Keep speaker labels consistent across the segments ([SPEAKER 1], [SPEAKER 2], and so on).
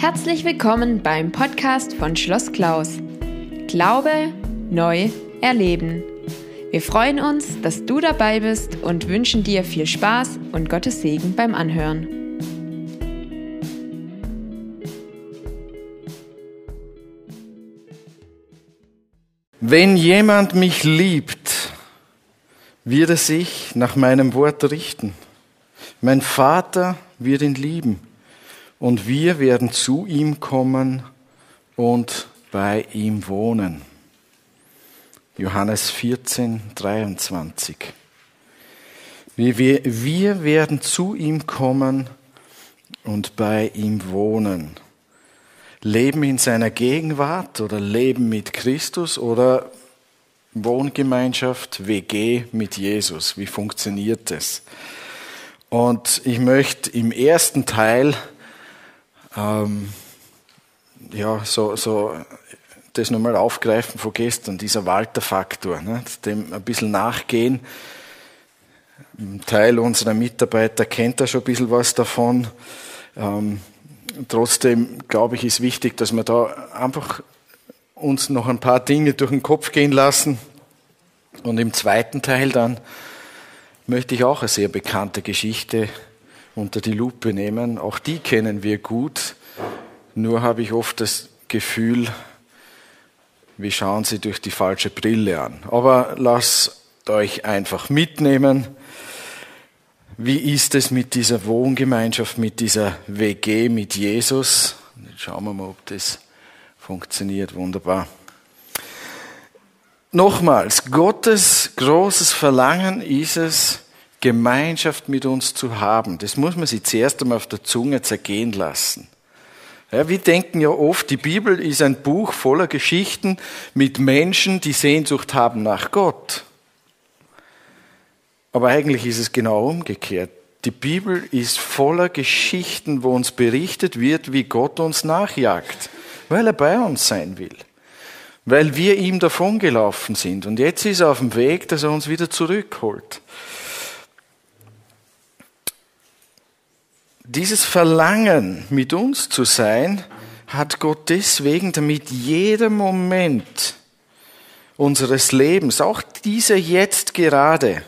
[SPEAKER 1] Herzlich willkommen beim Podcast von Schloss Klaus. Glaube neu erleben. Wir freuen uns, dass du dabei bist und wünschen dir viel Spaß und Gottes Segen beim Anhören.
[SPEAKER 2] Wenn jemand mich liebt, wird er sich nach meinem Wort richten. Mein Vater wird ihn lieben und wir werden zu ihm kommen und bei ihm wohnen. Johannes 14, 23. Wir, wir, wir werden zu ihm kommen und bei ihm wohnen. Leben in seiner Gegenwart oder Leben mit Christus oder Wohngemeinschaft, WG mit Jesus. Wie funktioniert das? Und ich möchte im ersten Teil ähm, ja, so, so das nochmal aufgreifen von gestern, dieser Walter-Faktor, ne, dem ein bisschen nachgehen. Ein Teil unserer Mitarbeiter kennt da schon ein bisschen was davon. Ähm, trotzdem glaube ich, ist wichtig, dass wir da einfach uns noch ein paar Dinge durch den Kopf gehen lassen. Und im zweiten Teil dann möchte ich auch eine sehr bekannte Geschichte unter die Lupe nehmen. Auch die kennen wir gut. Nur habe ich oft das Gefühl, wir schauen sie durch die falsche Brille an. Aber lasst euch einfach mitnehmen. Wie ist es mit dieser Wohngemeinschaft, mit dieser WG mit Jesus? Jetzt schauen wir mal, ob das funktioniert. Wunderbar. Nochmals, Gottes großes Verlangen ist es, Gemeinschaft mit uns zu haben. Das muss man sich zuerst einmal auf der Zunge zergehen lassen. Ja, wir denken ja oft, die Bibel ist ein Buch voller Geschichten mit Menschen, die Sehnsucht haben nach Gott. Aber eigentlich ist es genau umgekehrt. Die Bibel ist voller Geschichten, wo uns berichtet wird, wie Gott uns nachjagt, weil er bei uns sein will, weil wir ihm davongelaufen sind. Und jetzt ist er auf dem Weg, dass er uns wieder zurückholt. Dieses Verlangen, mit uns zu sein, hat Gott deswegen, damit jeder Moment unseres Lebens, auch dieser jetzt gerade,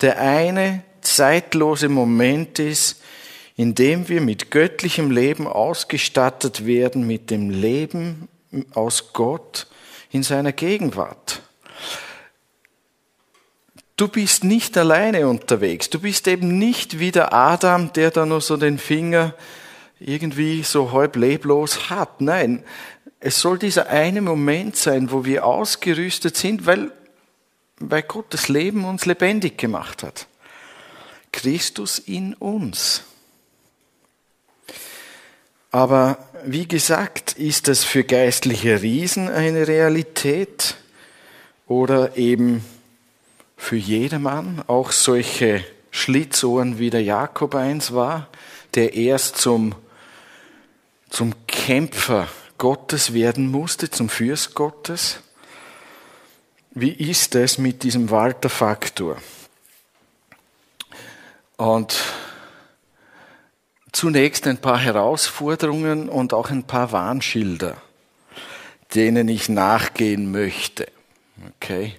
[SPEAKER 2] der eine zeitlose Moment ist, in dem wir mit göttlichem Leben ausgestattet werden, mit dem Leben aus Gott in seiner Gegenwart. Du bist nicht alleine unterwegs. Du bist eben nicht wie der Adam, der da nur so den Finger irgendwie so halb leblos hat. Nein, es soll dieser eine Moment sein, wo wir ausgerüstet sind, weil, weil Gott das Leben uns lebendig gemacht hat. Christus in uns. Aber wie gesagt, ist das für geistliche Riesen eine Realität oder eben für jedermann, auch solche Schlitzohren wie der Jakob eins war, der erst zum, zum Kämpfer Gottes werden musste, zum Fürst Gottes. Wie ist es mit diesem Walter-Faktor? Und zunächst ein paar Herausforderungen und auch ein paar Warnschilder, denen ich nachgehen möchte. Okay?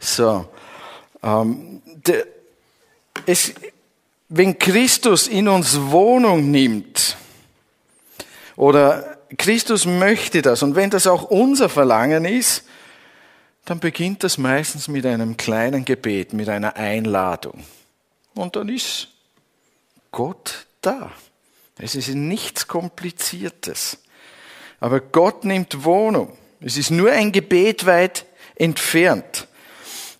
[SPEAKER 2] So, es, wenn Christus in uns Wohnung nimmt, oder Christus möchte das, und wenn das auch unser Verlangen ist, dann beginnt das meistens mit einem kleinen Gebet, mit einer Einladung. Und dann ist Gott da. Es ist nichts Kompliziertes. Aber Gott nimmt Wohnung. Es ist nur ein Gebet weit entfernt.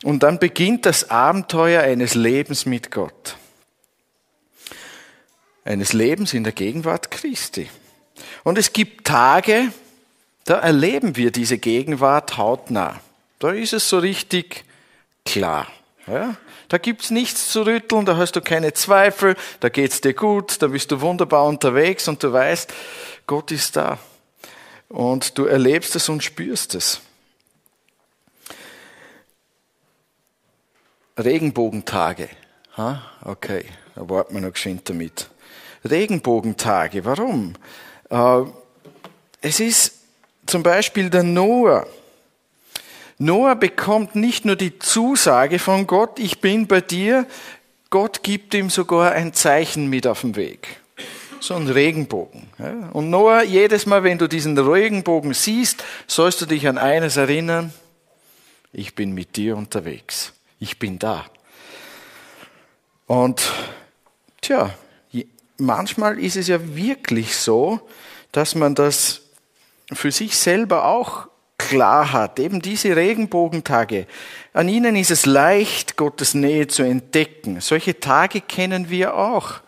[SPEAKER 2] Und dann beginnt das Abenteuer eines Lebens mit Gott. Eines Lebens in der Gegenwart Christi. Und es gibt Tage, da erleben wir diese Gegenwart hautnah. Da ist es so richtig klar. Ja? Da gibt's nichts zu rütteln, da hast du keine Zweifel, da geht's dir gut, da bist du wunderbar unterwegs und du weißt, Gott ist da. Und du erlebst es und spürst es. Regenbogentage. Ha? Okay, da warten wir noch geschwind damit. Regenbogentage, warum? Äh, es ist zum Beispiel der Noah. Noah bekommt nicht nur die Zusage von Gott, ich bin bei dir, Gott gibt ihm sogar ein Zeichen mit auf den Weg. So ein Regenbogen. Und Noah, jedes Mal, wenn du diesen Regenbogen siehst, sollst du dich an eines erinnern, ich bin mit dir unterwegs. Ich bin da. Und tja, manchmal ist es ja wirklich so, dass man das für sich selber auch klar hat. Eben diese Regenbogentage. An ihnen ist es leicht, Gottes Nähe zu entdecken. Solche Tage kennen wir auch.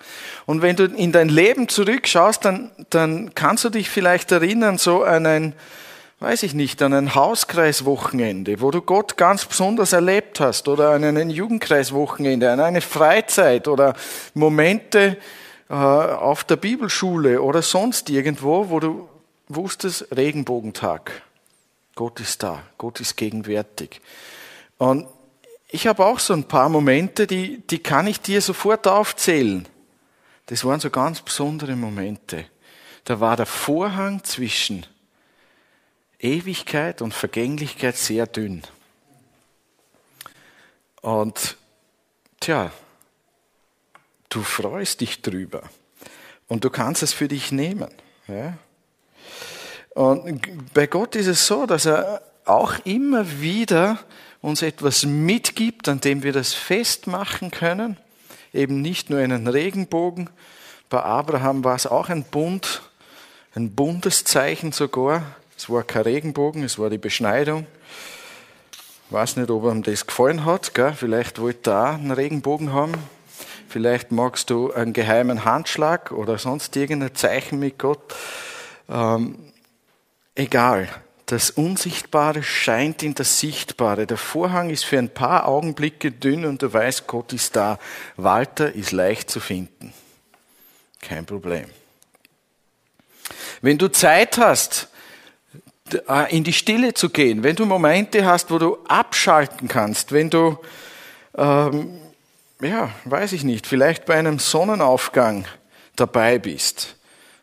[SPEAKER 2] Und wenn du in dein Leben zurückschaust, dann, dann kannst du dich vielleicht erinnern, so an ein, weiß ich nicht, an ein Hauskreiswochenende, wo du Gott ganz besonders erlebt hast, oder an ein Jugendkreiswochenende, an eine Freizeit oder Momente äh, auf der Bibelschule oder sonst irgendwo, wo du wusstest, Regenbogentag. Gott ist da, Gott ist gegenwärtig. Und ich habe auch so ein paar Momente, die, die kann ich dir sofort aufzählen. Das waren so ganz besondere Momente. Da war der Vorhang zwischen Ewigkeit und Vergänglichkeit sehr dünn. Und tja, du freust dich drüber und du kannst es für dich nehmen. Ja? Und bei Gott ist es so, dass er auch immer wieder uns etwas mitgibt, an dem wir das festmachen können. Eben nicht nur einen Regenbogen. Bei Abraham war es auch ein Bund, ein Bundeszeichen sogar. Es war kein Regenbogen, es war die Beschneidung. Ich weiß nicht, ob ihm das gefallen hat. Gell? Vielleicht wollte er auch einen Regenbogen haben. Vielleicht magst du einen geheimen Handschlag oder sonst irgendein Zeichen mit Gott. Ähm, egal. Das Unsichtbare scheint in das Sichtbare. Der Vorhang ist für ein paar Augenblicke dünn und du weißt, Gott ist da. Walter ist leicht zu finden. Kein Problem. Wenn du Zeit hast, in die Stille zu gehen, wenn du Momente hast, wo du abschalten kannst, wenn du, ähm, ja, weiß ich nicht, vielleicht bei einem Sonnenaufgang dabei bist,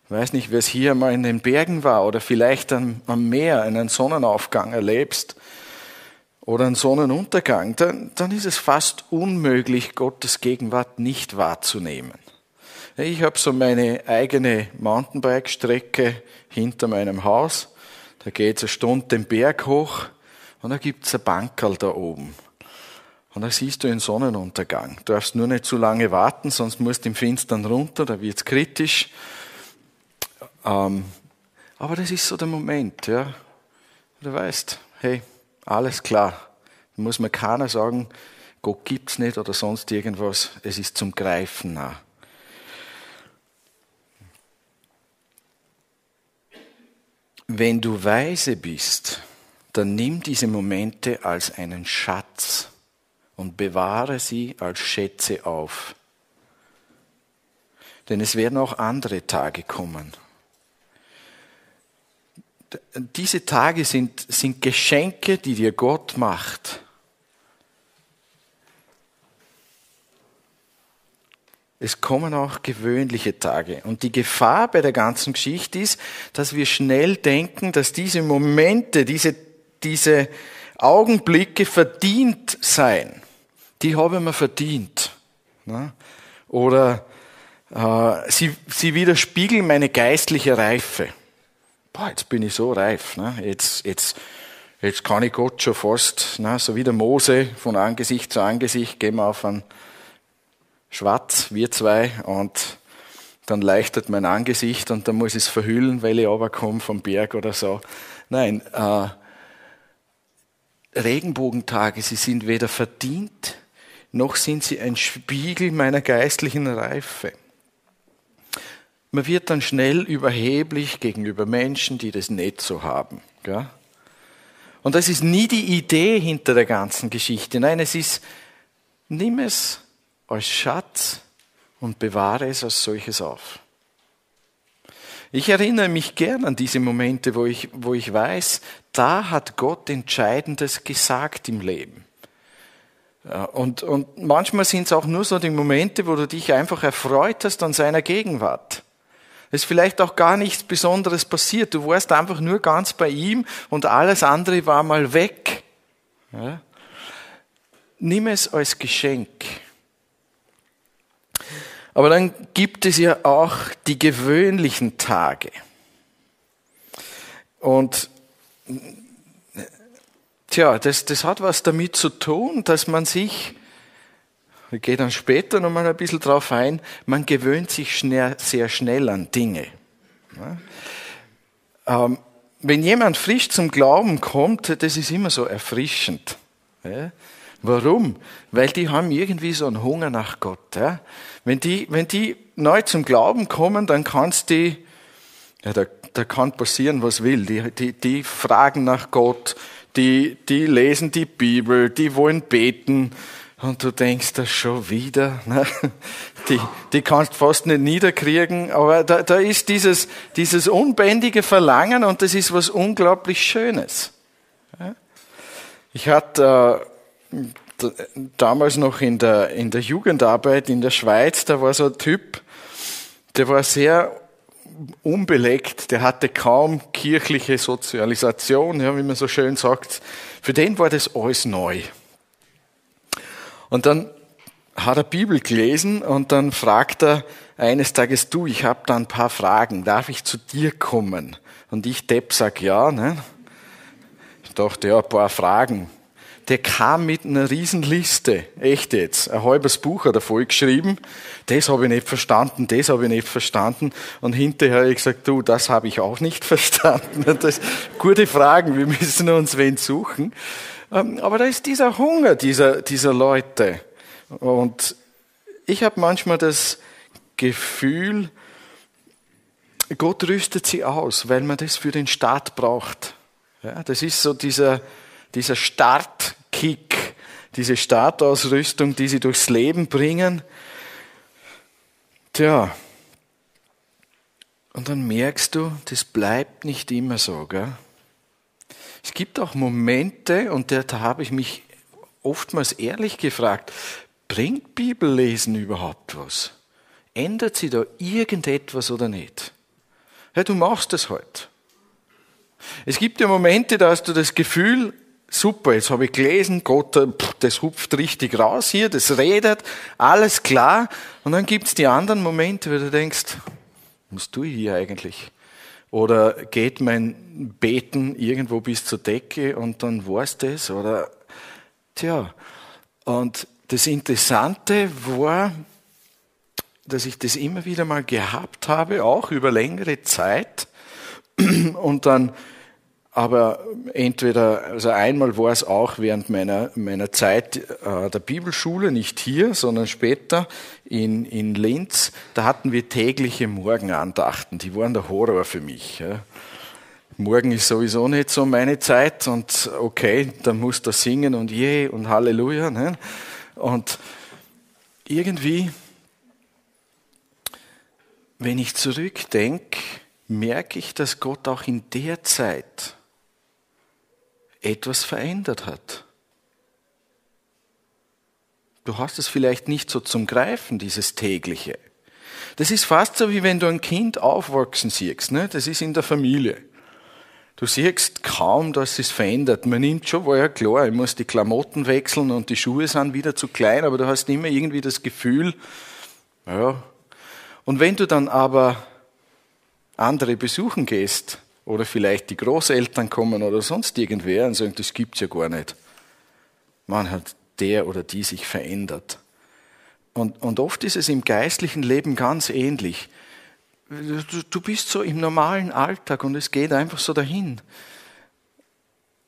[SPEAKER 2] weiß nicht, wer es hier mal in den Bergen war oder vielleicht am, am Meer einen Sonnenaufgang erlebst oder einen Sonnenuntergang, dann, dann ist es fast unmöglich, Gottes Gegenwart nicht wahrzunehmen. Ich habe so meine eigene Mountainbike-Strecke hinter meinem Haus. Da geht es eine Stunde den Berg hoch und da gibt es ein Bankerl da oben. Und da siehst du den Sonnenuntergang. Du darfst nur nicht zu lange warten, sonst musst du im Finstern runter, da wird es kritisch. Ähm, aber das ist so der Moment, ja. Du weißt, hey, alles klar. Da muss mir keiner sagen, Gott gibt's nicht oder sonst irgendwas. Es ist zum Greifen nah. Wenn du weise bist, dann nimm diese Momente als einen Schatz und bewahre sie als Schätze auf. Denn es werden auch andere Tage kommen diese Tage sind, sind Geschenke, die dir Gott macht. Es kommen auch gewöhnliche Tage. Und die Gefahr bei der ganzen Geschichte ist, dass wir schnell denken, dass diese Momente, diese, diese Augenblicke verdient seien. Die habe ich mir verdient. Ne? Oder äh, sie, sie widerspiegeln meine geistliche Reife boah, jetzt bin ich so reif, ne? jetzt, jetzt, jetzt kann ich Gott schon fast, ne? so wie der Mose von Angesicht zu Angesicht, gehen wir auf ein Schwarz, wir zwei, und dann leichtet mein Angesicht und dann muss ich es verhüllen, weil ich runterkomme vom Berg oder so. Nein, äh, Regenbogentage, sie sind weder verdient, noch sind sie ein Spiegel meiner geistlichen Reife. Man wird dann schnell überheblich gegenüber Menschen, die das nicht so haben. Gell? Und das ist nie die Idee hinter der ganzen Geschichte. Nein, es ist, nimm es als Schatz und bewahre es als solches auf. Ich erinnere mich gern an diese Momente, wo ich, wo ich weiß, da hat Gott Entscheidendes gesagt im Leben. Und, und manchmal sind es auch nur so die Momente, wo du dich einfach erfreut hast an seiner Gegenwart. Es ist vielleicht auch gar nichts Besonderes passiert. Du warst einfach nur ganz bei ihm und alles andere war mal weg. Ja? Nimm es als Geschenk. Aber dann gibt es ja auch die gewöhnlichen Tage. Und tja, das, das hat was damit zu tun, dass man sich, ich gehe dann später nochmal ein bisschen drauf ein, man gewöhnt sich schnell, sehr schnell an Dinge. Ja? Ähm, wenn jemand frisch zum Glauben kommt, das ist immer so erfrischend. Ja? Warum? Weil die haben irgendwie so einen Hunger nach Gott. Ja? Wenn, die, wenn die neu zum Glauben kommen, dann kannst die, ja, da, da kann passieren, was will. Die, die, die fragen nach Gott, die, die lesen die Bibel, die wollen beten. Und du denkst das schon wieder. Ne? Die, die kannst fast nicht niederkriegen, aber da, da ist dieses, dieses unbändige Verlangen und das ist was unglaublich Schönes. Ich hatte äh, damals noch in der, in der Jugendarbeit in der Schweiz, da war so ein Typ, der war sehr unbeleckt, der hatte kaum kirchliche Sozialisation, ja, wie man so schön sagt. Für den war das alles neu. Und dann hat er Bibel gelesen und dann fragt er eines Tages, du, ich habe da ein paar Fragen, darf ich zu dir kommen? Und ich Depp sag ja. Ne? Ich dachte, ja, ein paar Fragen der kam mit einer Riesenliste. Echt jetzt. Ein halbes Buch hat er voll geschrieben. Das habe ich nicht verstanden, das habe ich nicht verstanden. Und hinterher habe ich gesagt, du, das habe ich auch nicht verstanden. Das, gute Fragen, wir müssen uns wen suchen. Ähm, aber da ist dieser Hunger dieser, dieser Leute. Und ich habe manchmal das Gefühl, Gott rüstet sie aus, weil man das für den Staat braucht. Ja, das ist so dieser, dieser Startkick, diese Startausrüstung, die sie durchs Leben bringen. Tja, und dann merkst du, das bleibt nicht immer so. Gell? Es gibt auch Momente, und da habe ich mich oftmals ehrlich gefragt, bringt Bibellesen überhaupt was? Ändert sie da irgendetwas oder nicht? Ja, du machst es halt. Es gibt ja Momente, da hast du das Gefühl, super, jetzt habe ich gelesen, Gott, äh, das hupft richtig raus hier, das redet, alles klar. Und dann gibt's die anderen Momente, wo du denkst, was tue ich hier eigentlich? Oder geht mein Beten irgendwo bis zur Decke und dann war's das? Oder, tja. Und das Interessante war, dass ich das immer wieder mal gehabt habe, auch über längere Zeit. Und dann aber entweder, also einmal war es auch während meiner, meiner Zeit äh, der Bibelschule, nicht hier, sondern später in, in Linz, da hatten wir tägliche Morgenandachten, die waren der Horror für mich. Morgen ist sowieso nicht so meine Zeit und okay, dann muss da singen und je und Halleluja. Ne? Und irgendwie, wenn ich zurückdenke, merke ich, dass Gott auch in der Zeit etwas verändert hat. Du hast es vielleicht nicht so zum Greifen, dieses tägliche. Das ist fast so, wie wenn du ein Kind aufwachsen siehst. Ne? Das ist in der Familie. Du siehst kaum, dass es verändert. Man nimmt schon, war ja klar, ich muss die Klamotten wechseln und die Schuhe sind wieder zu klein, aber du hast immer irgendwie das Gefühl, ja. Und wenn du dann aber andere besuchen gehst, oder vielleicht die Großeltern kommen oder sonst irgendwer und sagen, das gibt's ja gar nicht. Man hat der oder die sich verändert. Und, und oft ist es im geistlichen Leben ganz ähnlich. Du, du bist so im normalen Alltag und es geht einfach so dahin.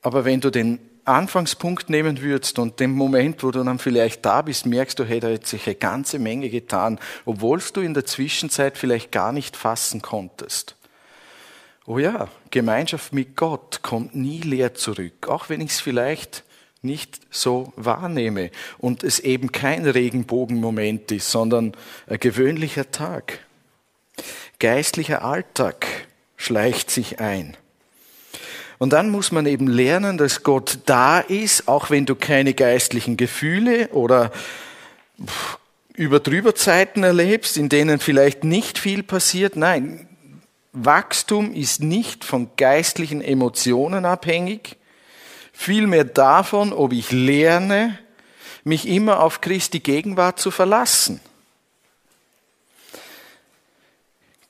[SPEAKER 2] Aber wenn du den Anfangspunkt nehmen würdest und den Moment, wo du dann vielleicht da bist, merkst du, hey, da hat sich eine ganze Menge getan, obwohl du in der Zwischenzeit vielleicht gar nicht fassen konntest. Oh ja, Gemeinschaft mit Gott kommt nie leer zurück, auch wenn ich es vielleicht nicht so wahrnehme und es eben kein Regenbogenmoment ist, sondern ein gewöhnlicher Tag. Geistlicher Alltag schleicht sich ein. Und dann muss man eben lernen, dass Gott da ist, auch wenn du keine geistlichen Gefühle oder über drüber Zeiten erlebst, in denen vielleicht nicht viel passiert. Nein, Wachstum ist nicht von geistlichen Emotionen abhängig, vielmehr davon, ob ich lerne, mich immer auf Christi Gegenwart zu verlassen.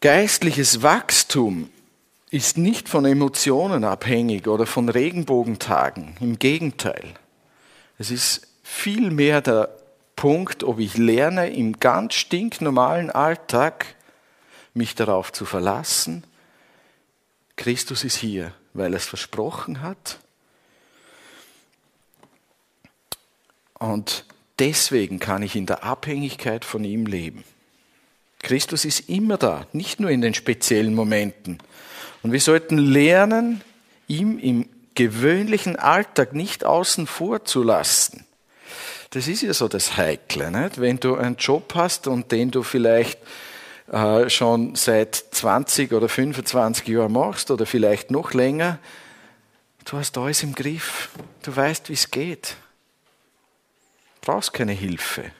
[SPEAKER 2] Geistliches Wachstum ist nicht von Emotionen abhängig oder von Regenbogentagen. Im Gegenteil. Es ist vielmehr der Punkt, ob ich lerne, im ganz stinknormalen Alltag mich darauf zu verlassen, Christus ist hier, weil er es versprochen hat. Und deswegen kann ich in der Abhängigkeit von ihm leben. Christus ist immer da, nicht nur in den speziellen Momenten. Und wir sollten lernen, ihm im gewöhnlichen Alltag nicht außen vor zu lassen. Das ist ja so das Heikle, nicht? wenn du einen Job hast und den du vielleicht äh, schon seit 20 oder 25 Jahren machst oder vielleicht noch länger, du hast alles im Griff, du weißt, wie es geht. Du brauchst keine Hilfe.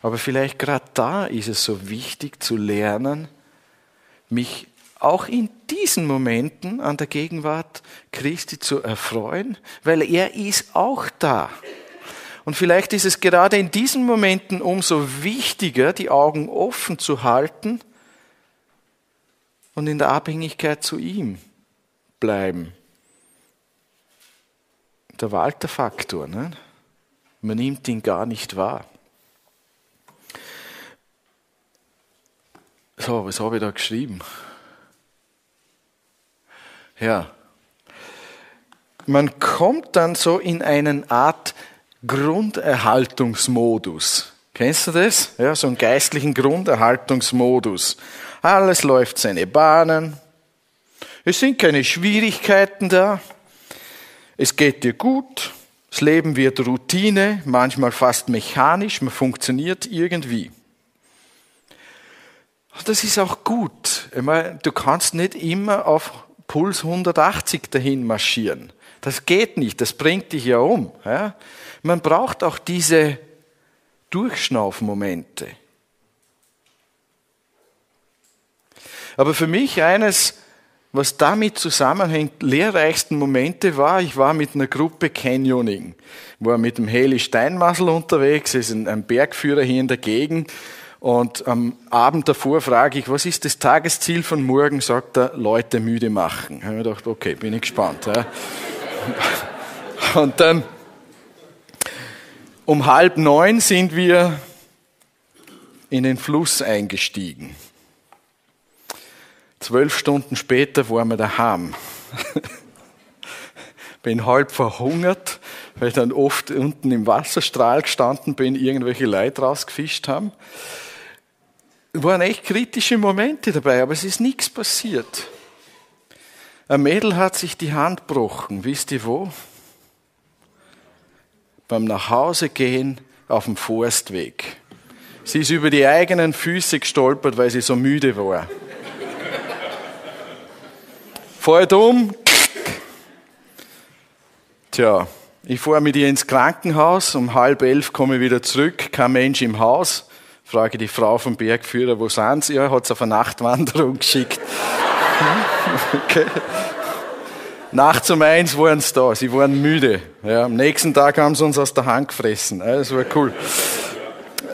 [SPEAKER 2] Aber vielleicht gerade da ist es so wichtig zu lernen, mich auch in diesen Momenten an der Gegenwart Christi zu erfreuen, weil er ist auch da. Und vielleicht ist es gerade in diesen Momenten umso wichtiger, die Augen offen zu halten und in der Abhängigkeit zu ihm bleiben. Der Walter-Faktor, ne? man nimmt ihn gar nicht wahr. So, was habe ich da geschrieben? Ja. Man kommt dann so in eine Art Grunderhaltungsmodus. Kennst du das? Ja, so einen geistlichen Grunderhaltungsmodus. Alles läuft seine Bahnen. Es sind keine Schwierigkeiten da. Es geht dir gut. Das Leben wird Routine, manchmal fast mechanisch. Man funktioniert irgendwie. Das ist auch gut. Ich meine, du kannst nicht immer auf Puls 180 dahin marschieren. Das geht nicht, das bringt dich ja um. Ja? Man braucht auch diese Durchschnaufmomente. Aber für mich eines, was damit zusammenhängt, lehrreichsten Momente war, ich war mit einer Gruppe Canyoning, war mit dem Heli Steinmassel unterwegs, ist ein Bergführer hier in der Gegend und am Abend davor frage ich, was ist das Tagesziel von morgen? Sagt er, Leute müde machen. Ich habe mir gedacht, okay, bin ich gespannt. Ja. Und dann um halb neun sind wir in den Fluss eingestiegen. Zwölf Stunden später waren wir daheim. bin halb verhungert, weil ich dann oft unten im Wasserstrahl gestanden bin, irgendwelche Leute rausgefischt haben waren echt kritische Momente dabei, aber es ist nichts passiert. Ein Mädel hat sich die Hand gebrochen, wisst ihr wo? Beim Nachhausegehen auf dem Forstweg. Sie ist über die eigenen Füße gestolpert, weil sie so müde war. Fällt um. Tja, ich fahre mit ihr ins Krankenhaus, um halb elf komme ich wieder zurück, kein Mensch im Haus. Frage die Frau vom Bergführer, wo sind sie? Ja, hat sie auf eine Nachtwanderung geschickt. Okay. Nachts um eins waren sie da, sie waren müde. Ja, am nächsten Tag haben sie uns aus der Hand gefressen. Das war cool.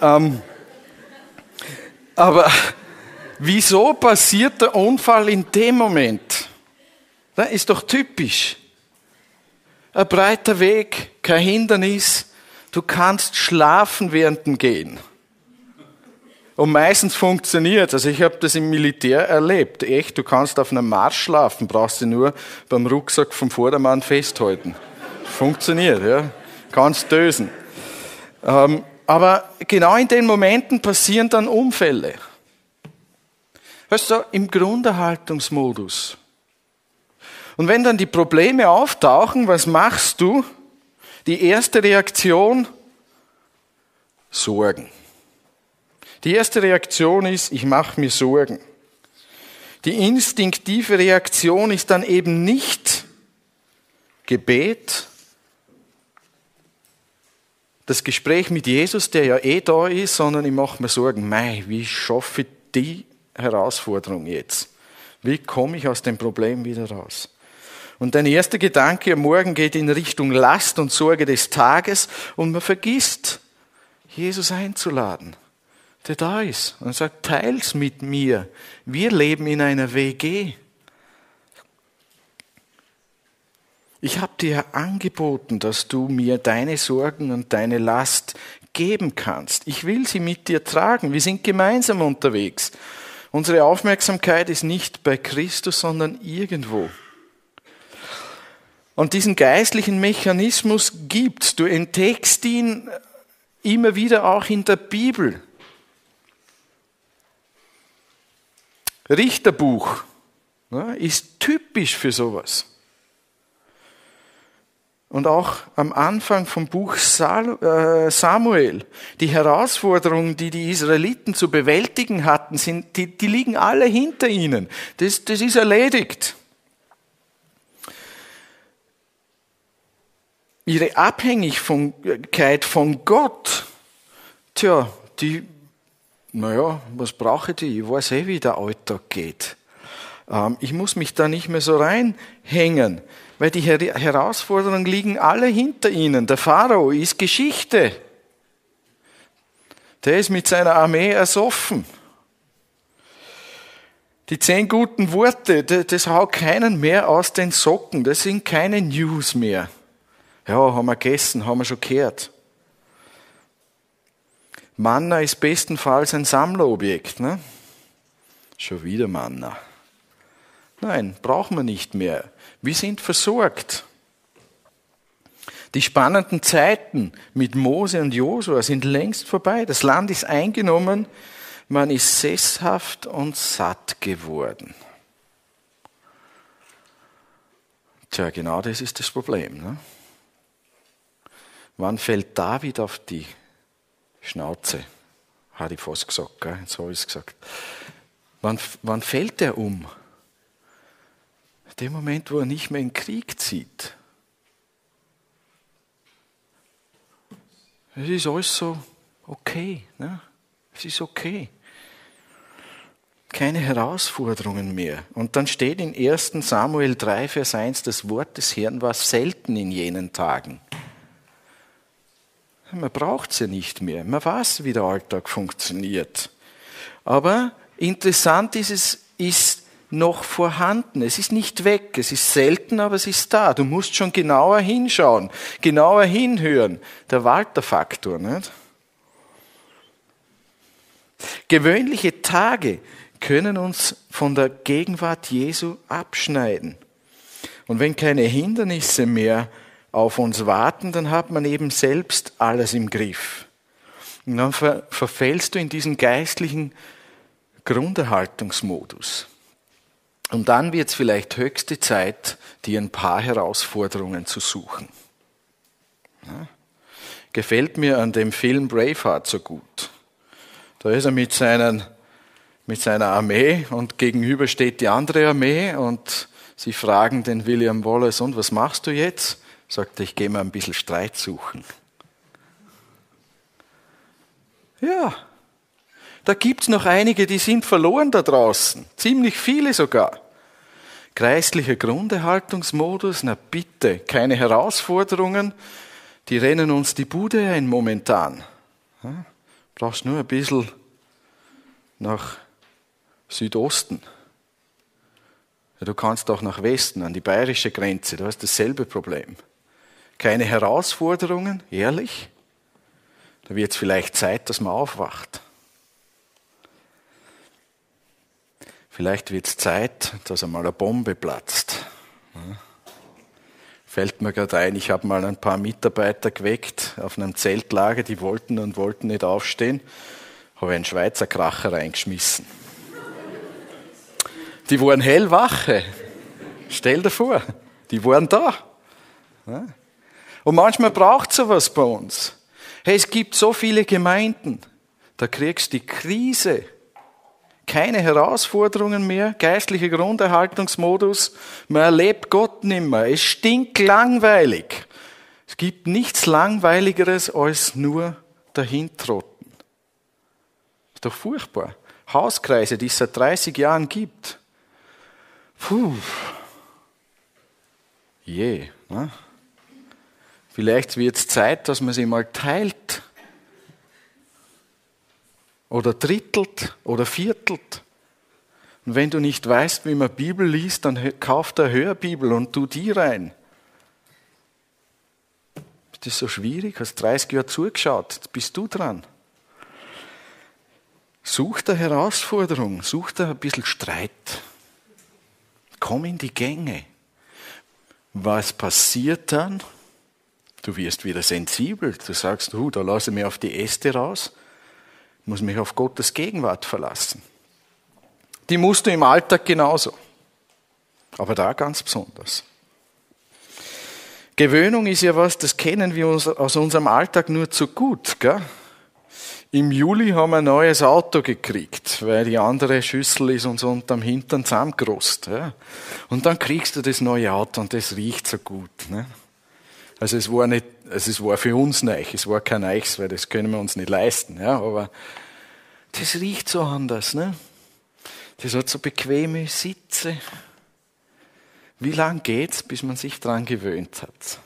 [SPEAKER 2] Ähm, aber wieso passiert der Unfall in dem Moment? Das ist doch typisch. Ein breiter Weg, kein Hindernis. Du kannst schlafen während dem Gehen. Und meistens funktioniert. Also ich habe das im Militär erlebt. Echt, du kannst auf einem Marsch schlafen, brauchst du nur beim Rucksack vom Vordermann festhalten. Funktioniert, ja. Kannst dösen. Ähm, aber genau in den Momenten passieren dann Unfälle. Weißt du, im Grunderhaltungsmodus. Und wenn dann die Probleme auftauchen, was machst du? Die erste Reaktion? Sorgen. Die erste Reaktion ist, ich mache mir Sorgen. Die instinktive Reaktion ist dann eben nicht Gebet, das Gespräch mit Jesus, der ja eh da ist, sondern ich mache mir Sorgen, mei, wie schaffe ich die Herausforderung jetzt? Wie komme ich aus dem Problem wieder raus? Und dein erster Gedanke am Morgen geht in Richtung Last und Sorge des Tages und man vergisst, Jesus einzuladen, der da ist und sagt, teils mit mir. Wir leben in einer WG. Ich habe dir angeboten, dass du mir deine Sorgen und deine Last geben kannst. Ich will sie mit dir tragen. Wir sind gemeinsam unterwegs. Unsere Aufmerksamkeit ist nicht bei Christus, sondern irgendwo. Und diesen geistlichen Mechanismus gibt's. Du entdeckst ihn immer wieder auch in der Bibel. Richterbuch ist typisch für sowas. Und auch am Anfang vom Buch äh, Samuel, die Herausforderungen, die die Israeliten zu bewältigen hatten, sind, die, die liegen alle hinter ihnen. Das, das ist erledigt. Ihre Abhängigkeit von Gott, tja, die, naja, was brauche die? Ich weiß eh, wie der Alltag geht. Ähm, ich muss mich da nicht mehr so reinhängen weil die Herausforderungen liegen alle hinter ihnen. Der Pharao ist Geschichte. Der ist mit seiner Armee ersoffen. Die zehn guten Worte, das haut keinen mehr aus den Socken. Das sind keine News mehr. Ja, haben wir gegessen, haben wir schon gehört. Manna ist bestenfalls ein Sammlerobjekt. Ne? Schon wieder Manna. Nein, brauchen wir nicht mehr. Wir sind versorgt. Die spannenden Zeiten mit Mose und Josua sind längst vorbei. Das Land ist eingenommen. Man ist sesshaft und satt geworden. Tja, genau das ist das Problem. Ne? Wann fällt David auf die Schnauze? Hat ich fast gesagt, gell? jetzt habe ich es gesagt. Wann, wann fällt er um? dem Moment, wo er nicht mehr in den Krieg zieht. Es ist alles so okay. Ne? Es ist okay. Keine Herausforderungen mehr. Und dann steht in 1 Samuel 3, Vers 1, das Wort des Herrn war selten in jenen Tagen. Man braucht ja nicht mehr. Man weiß, wie der Alltag funktioniert. Aber interessant ist es, ist noch vorhanden. Es ist nicht weg, es ist selten, aber es ist da. Du musst schon genauer hinschauen, genauer hinhören. Der Walter-Faktor, nicht? Gewöhnliche Tage können uns von der Gegenwart Jesu abschneiden. Und wenn keine Hindernisse mehr auf uns warten, dann hat man eben selbst alles im Griff. Und dann verfällst du in diesen geistlichen Grunderhaltungsmodus. Und dann wird es vielleicht höchste Zeit, dir ein paar Herausforderungen zu suchen. Ja? Gefällt mir an dem Film Braveheart so gut. Da ist er mit, seinen, mit seiner Armee und gegenüber steht die andere Armee und sie fragen den William Wallace, und was machst du jetzt? Sagt er, ich gehe mal ein bisschen Streit suchen. Ja, da gibt's noch einige, die sind verloren da draußen. Ziemlich viele sogar. Kreislicher Grunderhaltungsmodus, na bitte, keine Herausforderungen. Die rennen uns die Bude ein momentan. Ja, brauchst nur ein bisschen nach Südosten. Du kannst auch nach Westen, an die bayerische Grenze, du hast dasselbe Problem. Keine Herausforderungen, ehrlich? Da wird es vielleicht Zeit, dass man aufwacht. Vielleicht wird es Zeit, dass einmal eine Bombe platzt. Fällt mir gerade ein, ich habe mal ein paar Mitarbeiter geweckt auf einem Zeltlager, die wollten und wollten nicht aufstehen, habe einen Schweizer Kracher reingeschmissen. Die waren hellwache. Stell dir vor, die waren da. Und manchmal braucht es sowas bei uns. Hey, es gibt so viele Gemeinden, da kriegst du die Krise keine Herausforderungen mehr, geistlicher Grunderhaltungsmodus, man erlebt Gott nimmer, es stinkt langweilig. Es gibt nichts Langweiligeres als nur dahintrotten. Ist doch furchtbar. Hauskreise, die es seit 30 Jahren gibt. Puh. Je. Ne? Vielleicht wird es Zeit, dass man sie mal teilt. Oder drittelt oder viertelt. Und wenn du nicht weißt, wie man Bibel liest, dann kauf der Hörbibel und tu die rein. Ist das so schwierig? Hast 30 Jahre zugeschaut, jetzt bist du dran. Such der Herausforderung, such da ein bisschen Streit. Komm in die Gänge. Was passiert dann? Du wirst wieder sensibel. Du sagst, uh, da lasse ich mich auf die Äste raus. Ich muss mich auf Gottes Gegenwart verlassen. Die musst du im Alltag genauso. Aber da ganz besonders. Gewöhnung ist ja was, das kennen wir aus unserem Alltag nur zu gut. Gell? Im Juli haben wir ein neues Auto gekriegt, weil die andere Schüssel ist uns unterm Hintern zusammengerost. Ja. Und dann kriegst du das neue Auto und das riecht so gut. Ne? Also es war nicht, also es war für uns neu, es war kein Neues, weil das können wir uns nicht leisten. Ja. Aber das riecht so anders. Ne? Das hat so bequeme Sitze. Wie lang geht's, bis man sich dran gewöhnt hat?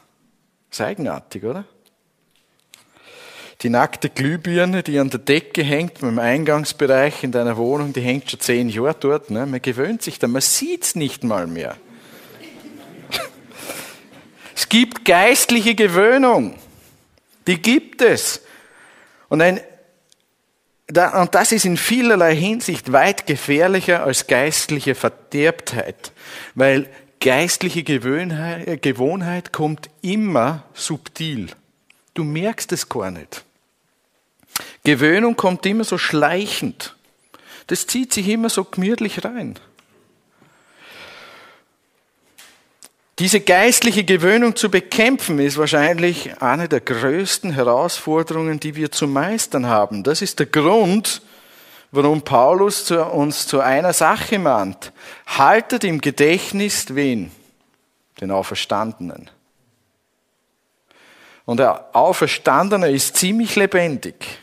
[SPEAKER 2] Ist eigenartig, oder? Die nackte Glühbirne, die an der Decke hängt, im Eingangsbereich in deiner Wohnung, die hängt schon zehn Jahre dort. Ne? Man gewöhnt sich da, man sieht's nicht mal mehr. Es gibt geistliche Gewöhnung. Die gibt es. Und, ein, und das ist in vielerlei Hinsicht weit gefährlicher als geistliche Verderbtheit, weil geistliche Gewohnheit kommt immer subtil. Du merkst es gar nicht. Gewöhnung kommt immer so schleichend. Das zieht sich immer so gemütlich rein. Diese geistliche Gewöhnung zu bekämpfen ist wahrscheinlich eine der größten Herausforderungen, die wir zu meistern haben. Das ist der Grund, warum Paulus uns zu einer Sache mahnt. Haltet im Gedächtnis wen? Den Auferstandenen. Und der Auferstandene ist ziemlich lebendig.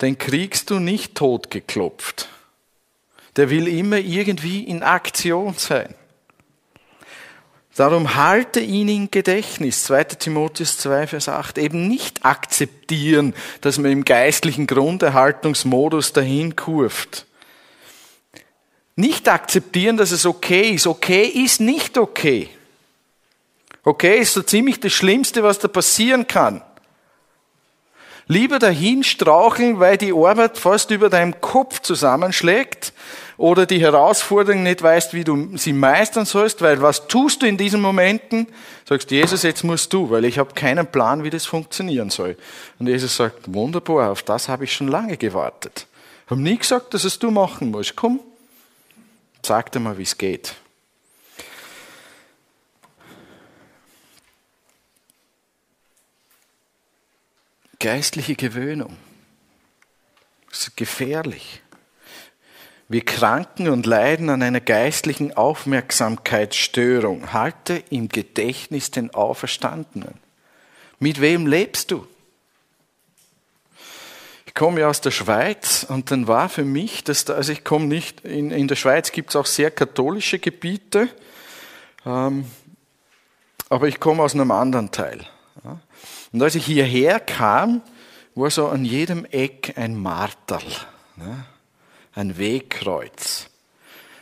[SPEAKER 2] Den kriegst du nicht totgeklopft. Der will immer irgendwie in Aktion sein. Darum halte ihn in Gedächtnis. 2. Timotheus 2, Vers 8. Eben nicht akzeptieren, dass man im geistlichen Grunderhaltungsmodus dahin kurft. Nicht akzeptieren, dass es okay ist. Okay ist nicht okay. Okay ist so ziemlich das Schlimmste, was da passieren kann. Lieber dahin straucheln, weil die Arbeit fast über deinem Kopf zusammenschlägt oder die Herausforderung nicht weißt, wie du sie meistern sollst, weil was tust du in diesen Momenten? Sagst Jesus, jetzt musst du, weil ich habe keinen Plan, wie das funktionieren soll. Und Jesus sagt, wunderbar, auf das habe ich schon lange gewartet. Ich habe nie gesagt, dass es du machen musst. Komm, sag dir mal, wie es geht. Geistliche Gewöhnung. Das ist gefährlich. Wir kranken und leiden an einer geistlichen Aufmerksamkeitsstörung. Halte im Gedächtnis den Auferstandenen. Mit wem lebst du? Ich komme ja aus der Schweiz und dann war für mich, dass da, also ich komme nicht, in, in der Schweiz gibt es auch sehr katholische Gebiete, ähm, aber ich komme aus einem anderen Teil. Und als ich hierher kam, war so an jedem Eck ein Marterl, ne? ein Wegkreuz.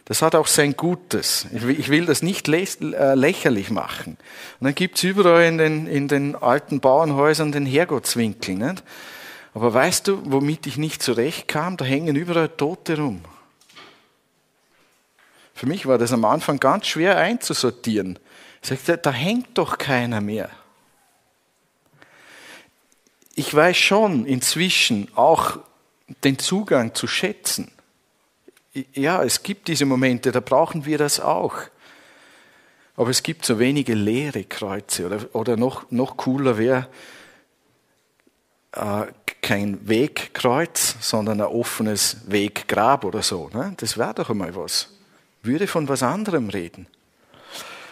[SPEAKER 2] Das hat auch sein Gutes. Ich will das nicht äh, lächerlich machen. Und dann gibt's überall in den, in den alten Bauernhäusern den Herrgottswinkel. Nicht? Aber weißt du, womit ich nicht zurechtkam? Da hängen überall Tote rum. Für mich war das am Anfang ganz schwer einzusortieren. Ich sagte, da hängt doch keiner mehr ich weiß schon inzwischen auch den Zugang zu schätzen. Ja, es gibt diese Momente, da brauchen wir das auch. Aber es gibt so wenige leere Kreuze oder, oder noch, noch cooler wäre äh, kein Wegkreuz, sondern ein offenes Weggrab oder so. Ne? Das wäre doch einmal was. Würde von was anderem reden.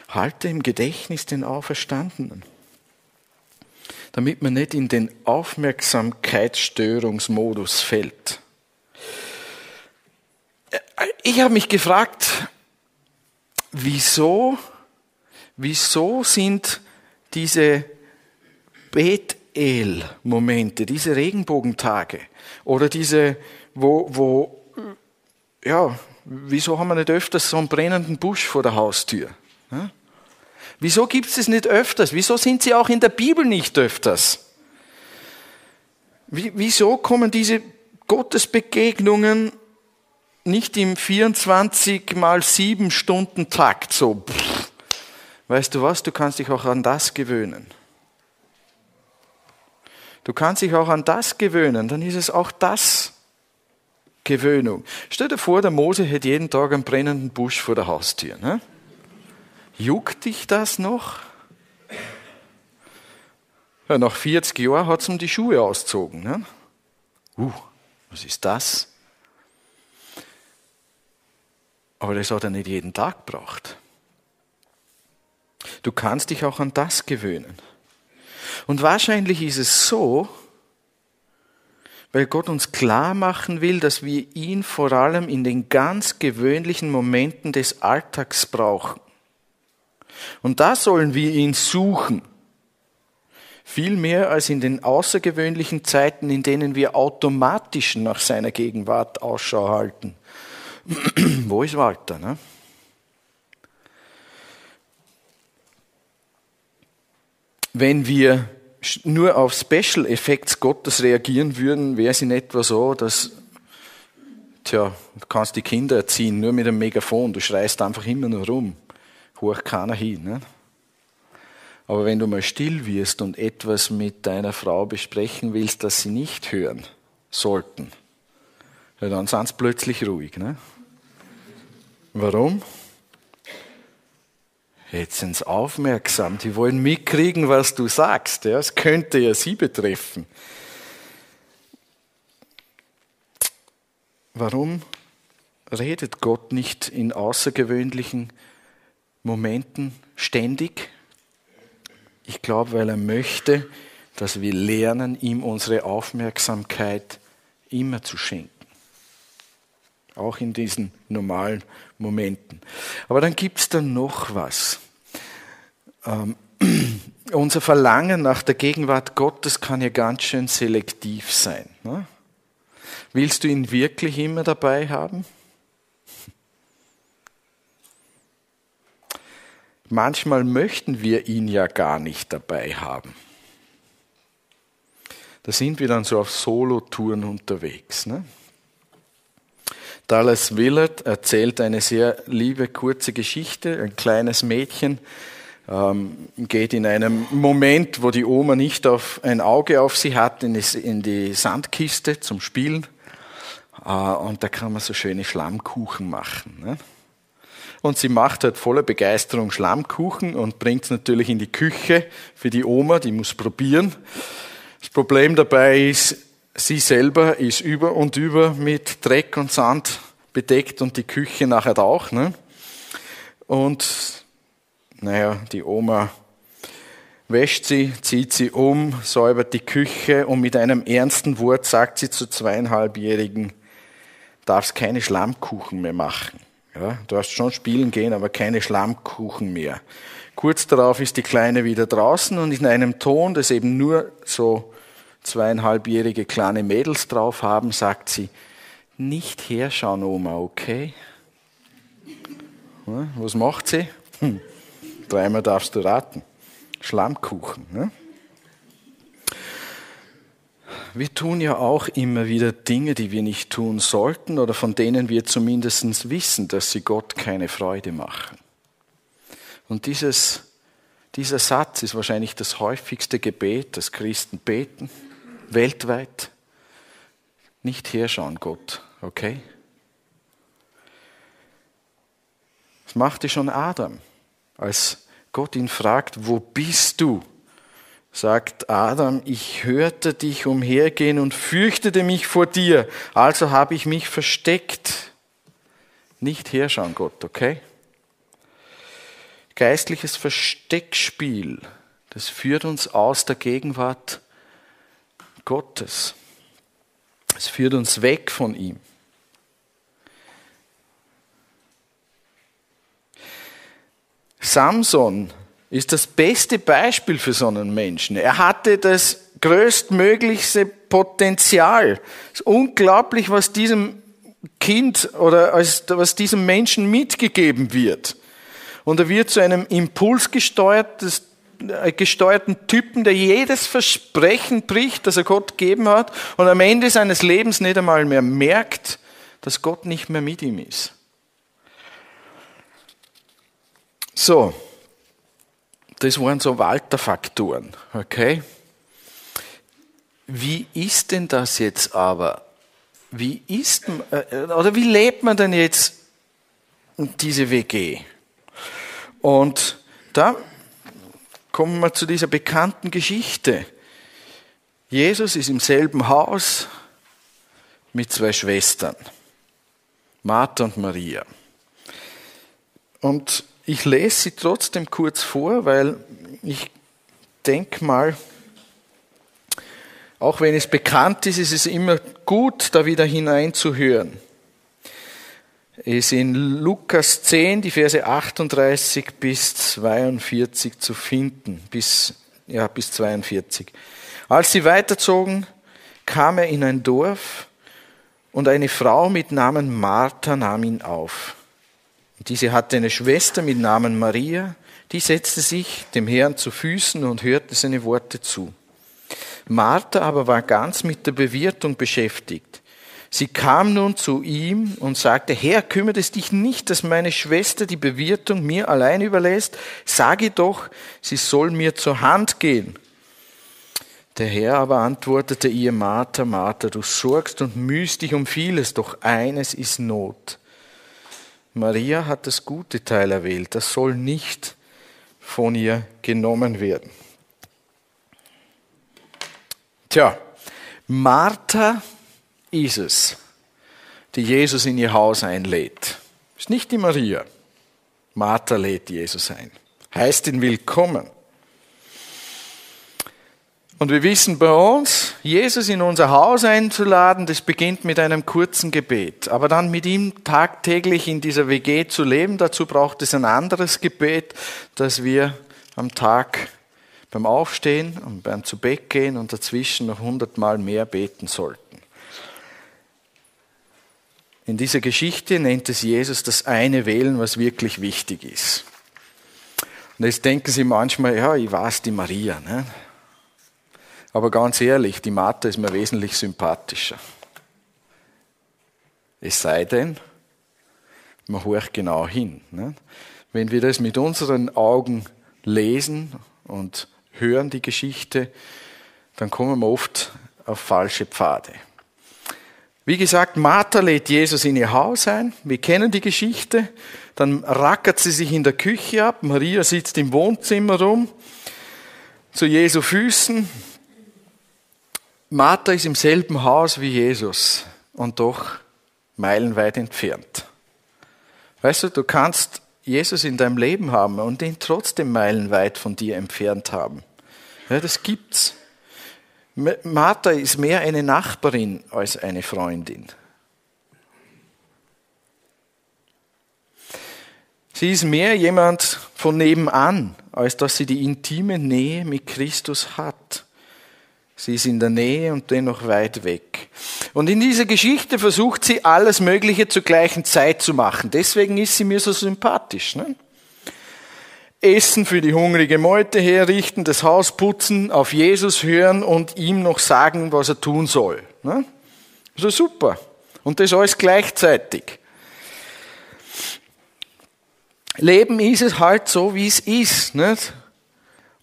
[SPEAKER 2] Halte im Gedächtnis den Auferstandenen damit man nicht in den Aufmerksamkeitsstörungsmodus fällt. ich habe mich gefragt, wieso, wieso sind diese Bethel-Momente, diese Regenbogentage oder diese, wo, wo, ja, wieso haben wir nicht öfters so einen brennenden Busch vor der Haustür? Ja? Wieso gibt es es nicht öfters? Wieso sind sie auch in der Bibel nicht öfters? Wieso kommen diese Gottesbegegnungen nicht im 24 mal 7 Stunden Takt so? Pff. Weißt du was? Du kannst dich auch an das gewöhnen. Du kannst dich auch an das gewöhnen, dann ist es auch das Gewöhnung. Stell dir vor, der Mose hätte jeden Tag einen brennenden Busch vor der Haustür. Ne? Juckt dich das noch? Ja, nach 40 Jahren hat es ihm die Schuhe ausgezogen. Ne? Uh, was ist das? Aber das hat er nicht jeden Tag gebraucht. Du kannst dich auch an das gewöhnen. Und wahrscheinlich ist es so, weil Gott uns klar machen will, dass wir ihn vor allem in den ganz gewöhnlichen Momenten des Alltags brauchen. Und da sollen wir ihn suchen. Viel mehr als in den außergewöhnlichen Zeiten, in denen wir automatisch nach seiner Gegenwart Ausschau halten. Wo ist Walter? Ne? Wenn wir nur auf Special Effects Gottes reagieren würden, wäre es in etwa so, dass tja, du kannst die Kinder erziehen, nur mit einem Megafon, du schreist einfach immer nur rum hoch keiner hin. Ne? Aber wenn du mal still wirst und etwas mit deiner Frau besprechen willst, das sie nicht hören sollten, dann sind sie plötzlich ruhig. Ne? Warum? Jetzt sind sie aufmerksam, die wollen mitkriegen, was du sagst. Ja? Es könnte ja sie betreffen. Warum redet Gott nicht in außergewöhnlichen Momenten ständig. Ich glaube, weil er möchte, dass wir lernen, ihm unsere Aufmerksamkeit immer zu schenken. Auch in diesen normalen Momenten. Aber dann gibt es dann noch was. Ähm, unser Verlangen nach der Gegenwart Gottes kann ja ganz schön selektiv sein. Ne? Willst du ihn wirklich immer dabei haben? Manchmal möchten wir ihn ja gar nicht dabei haben. Da sind wir dann so auf Solo-Touren unterwegs. Ne? Dallas Willard erzählt eine sehr liebe kurze Geschichte. Ein kleines Mädchen ähm, geht in einem Moment, wo die Oma nicht auf ein Auge auf sie hat, in die, Sandkiste zum Spielen. Äh, und da kann man so schöne Schlammkuchen machen. Ne? Und sie macht halt voller Begeisterung Schlammkuchen und bringt es natürlich in die Küche für die Oma, die muss probieren. Das Problem dabei ist, sie selber ist über und über mit Dreck und Sand bedeckt und die Küche nachher auch. Ne? Und naja, die Oma wäscht sie, zieht sie um, säubert die Küche und mit einem ernsten Wort sagt sie zu zweieinhalbjährigen, darfst keine Schlammkuchen mehr machen. Ja, du darfst schon spielen gehen, aber keine Schlammkuchen mehr. Kurz darauf ist die Kleine wieder draußen und in einem Ton, das eben nur so zweieinhalbjährige kleine Mädels drauf haben, sagt sie, nicht herschauen, Oma, okay? Ja, was macht sie? Hm, dreimal darfst du raten. Schlammkuchen. Ne? Wir tun ja auch immer wieder Dinge, die wir nicht tun sollten oder von denen wir zumindest wissen, dass sie Gott keine Freude machen. Und dieses, dieser Satz ist wahrscheinlich das häufigste Gebet, das Christen beten, weltweit. Nicht herschauen, Gott, okay? Das machte schon Adam, als Gott ihn fragt, wo bist du? sagt Adam, ich hörte dich umhergehen und fürchtete mich vor dir, also habe ich mich versteckt. Nicht herschauen, Gott, okay? Geistliches Versteckspiel, das führt uns aus der Gegenwart Gottes. Es führt uns weg von ihm. Samson ist das beste Beispiel für so einen Menschen. Er hatte das größtmöglichste Potenzial. Es ist unglaublich, was diesem Kind oder was diesem Menschen mitgegeben wird. Und er wird zu einem impulsgesteuerten äh, Typen, der jedes Versprechen bricht, das er Gott gegeben hat und am Ende seines Lebens nicht einmal mehr merkt, dass Gott nicht mehr mit ihm ist. So, das waren so Walter-Faktoren, okay? Wie ist denn das jetzt aber? Wie ist, äh, oder wie lebt man denn jetzt diese WG? Und da kommen wir zu dieser bekannten Geschichte. Jesus ist im selben Haus mit zwei Schwestern, Martha und Maria. Und ich lese sie trotzdem kurz vor, weil ich denke mal, auch wenn es bekannt ist, ist es immer gut, da wieder hineinzuhören. Es ist in Lukas 10, die Verse 38 bis 42 zu finden, bis, ja, bis 42. Als sie weiterzogen, kam er in ein Dorf und eine Frau mit Namen Martha nahm ihn auf. Diese hatte eine Schwester mit Namen Maria, die setzte sich dem Herrn zu Füßen und hörte seine Worte zu. Martha aber war ganz mit der Bewirtung beschäftigt. Sie kam nun zu ihm und sagte, Herr, kümmert es dich nicht, dass meine Schwester die Bewirtung mir allein überlässt? Sage doch, sie soll mir zur Hand gehen. Der Herr aber antwortete ihr, Martha, Martha, du sorgst und mühst dich um vieles, doch eines ist Not. Maria hat das gute Teil erwählt, das soll nicht von ihr genommen werden. Tja, Martha ist es, die Jesus in ihr Haus einlädt. Ist nicht die Maria. Martha lädt Jesus ein. Heißt ihn willkommen. Und wir wissen bei uns, Jesus in unser Haus einzuladen, das beginnt mit einem kurzen Gebet. Aber dann mit ihm tagtäglich in dieser WG zu leben, dazu braucht es ein anderes Gebet, das wir am Tag beim Aufstehen und beim zu Bett gehen und dazwischen noch hundertmal mehr beten sollten. In dieser Geschichte nennt es Jesus das eine Wählen, was wirklich wichtig ist. Und jetzt denken Sie manchmal, ja, ich weiß die Maria. Ne? Aber ganz ehrlich, die Martha ist mir wesentlich sympathischer. Es sei denn, man horcht genau hin. Ne? Wenn wir das mit unseren Augen lesen und hören, die Geschichte, dann kommen wir oft auf falsche Pfade. Wie gesagt, Martha lädt Jesus in ihr Haus ein. Wir kennen die Geschichte. Dann rackert sie sich in der Küche ab. Maria sitzt im Wohnzimmer rum, zu Jesu Füßen. Martha ist im selben Haus wie Jesus und doch meilenweit entfernt. Weißt du, du kannst Jesus in deinem Leben haben und ihn trotzdem meilenweit von dir entfernt haben. Ja, das gibt's. Martha ist mehr eine Nachbarin als eine Freundin. Sie ist mehr jemand von nebenan, als dass sie die intime Nähe mit Christus hat. Sie ist in der Nähe und dennoch weit weg. Und in dieser Geschichte versucht sie alles Mögliche zur gleichen Zeit zu machen. Deswegen ist sie mir so sympathisch. Ne? Essen für die hungrige Meute herrichten, das Haus putzen, auf Jesus hören und ihm noch sagen, was er tun soll. Ne? So super. Und das alles gleichzeitig. Leben ist es halt so, wie es ist. Nicht?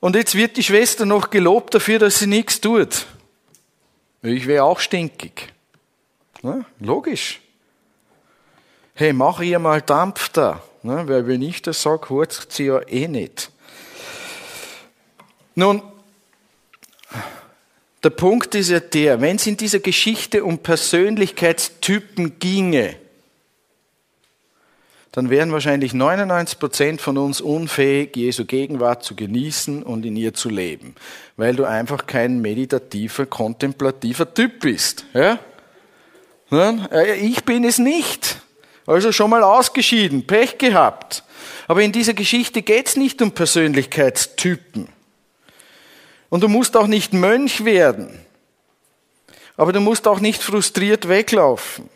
[SPEAKER 2] Und jetzt wird die Schwester noch gelobt dafür, dass sie nichts tut. Ich wäre auch stinkig. Ne? Logisch. Hey, mach ihr mal Dampf da. Ne? Weil wenn ich das sage, hört sie ja eh nicht. Nun, der Punkt ist ja der, wenn es in dieser Geschichte um Persönlichkeitstypen ginge, dann wären wahrscheinlich 99 Prozent von uns unfähig, Jesu Gegenwart zu genießen und in ihr zu leben, weil du einfach kein meditativer, kontemplativer Typ bist. Ja? Ich bin es nicht. Also schon mal ausgeschieden, Pech gehabt. Aber in dieser Geschichte geht es nicht um Persönlichkeitstypen. Und du musst auch nicht Mönch werden. Aber du musst auch nicht frustriert weglaufen.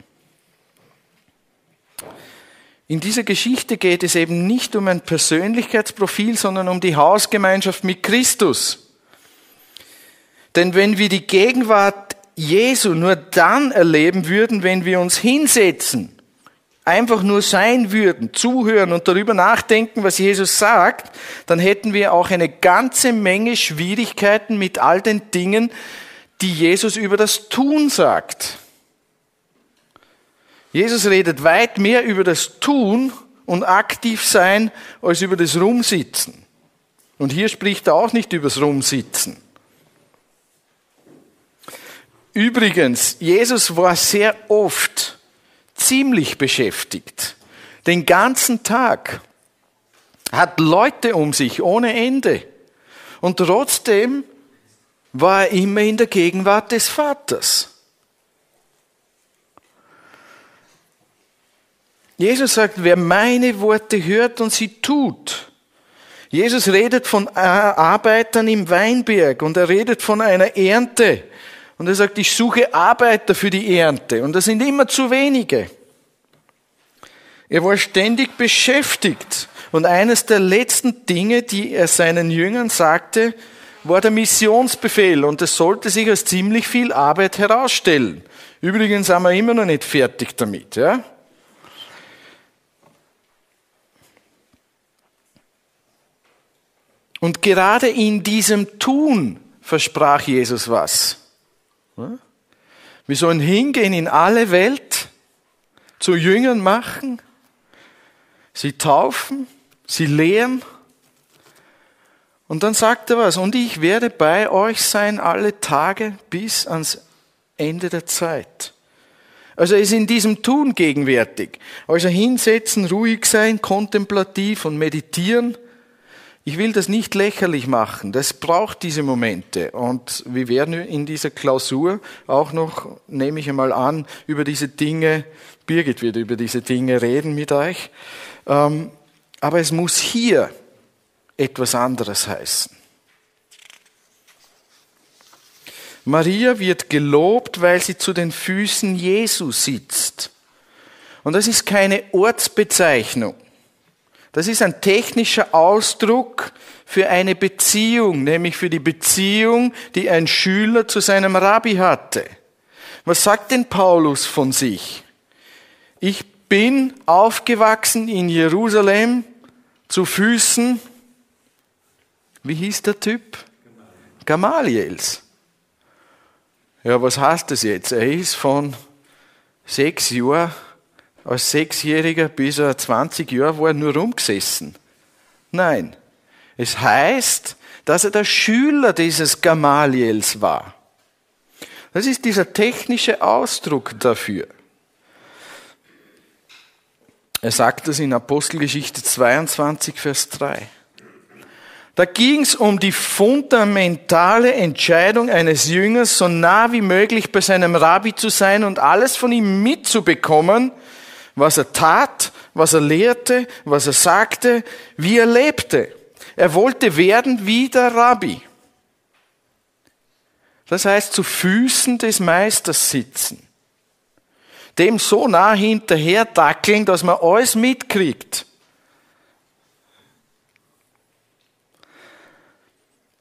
[SPEAKER 2] In dieser Geschichte geht es eben nicht um ein Persönlichkeitsprofil, sondern um die Hausgemeinschaft mit Christus. Denn wenn wir die Gegenwart Jesu nur dann erleben würden, wenn wir uns hinsetzen, einfach nur sein würden, zuhören und darüber nachdenken, was Jesus sagt, dann hätten wir auch eine ganze Menge Schwierigkeiten mit all den Dingen, die Jesus über das Tun sagt. Jesus redet weit mehr über das Tun und aktiv sein als über das Rumsitzen. Und hier spricht er auch nicht über das Rumsitzen. Übrigens, Jesus war sehr oft ziemlich beschäftigt. Den ganzen Tag. Hat Leute um sich ohne Ende. Und trotzdem war er immer in der Gegenwart des Vaters. Jesus sagt, wer meine Worte hört und sie tut. Jesus redet von Arbeitern im Weinberg und er redet von einer Ernte. Und er sagt, ich suche Arbeiter für die Ernte. Und das sind immer zu wenige. Er war ständig beschäftigt. Und eines der letzten Dinge, die er seinen Jüngern sagte, war der Missionsbefehl. Und das sollte sich als ziemlich viel Arbeit herausstellen. Übrigens sind wir immer noch nicht fertig damit, ja? Und gerade in diesem Tun versprach Jesus was. Wir sollen hingehen in alle Welt, zu Jüngern machen, sie taufen, sie lehren. Und dann sagt er was, und ich werde bei euch sein alle Tage bis ans Ende der Zeit. Also er ist in diesem Tun gegenwärtig. Also hinsetzen, ruhig sein, kontemplativ und meditieren ich will das nicht lächerlich machen. Das braucht diese Momente. Und wir werden in dieser Klausur auch noch, nehme ich einmal an, über diese Dinge, Birgit wird über diese Dinge reden mit euch. Ähm, aber es muss hier etwas anderes heißen. Maria wird gelobt, weil sie zu den Füßen Jesu sitzt. Und das ist keine Ortsbezeichnung. Das ist ein technischer Ausdruck für eine Beziehung, nämlich für die Beziehung, die ein Schüler zu seinem Rabbi hatte. Was sagt denn Paulus von sich? Ich bin aufgewachsen in Jerusalem zu Füßen, wie hieß der Typ? Gamaliels. Ja, was heißt das jetzt? Er ist von sechs Jahren als Sechsjähriger bis er 20 Jahre war, nur rumgesessen. Nein. Es heißt, dass er der Schüler dieses Gamaliels war. Das ist dieser technische Ausdruck dafür. Er sagt das in Apostelgeschichte 22, Vers 3. Da ging es um die fundamentale Entscheidung eines Jüngers, so nah wie möglich bei seinem Rabbi zu sein und alles von ihm mitzubekommen, was er tat, was er lehrte, was er sagte, wie er lebte. Er wollte werden wie der Rabbi. Das heißt, zu Füßen des Meisters sitzen. Dem so nah hinterher dackeln, dass man alles mitkriegt.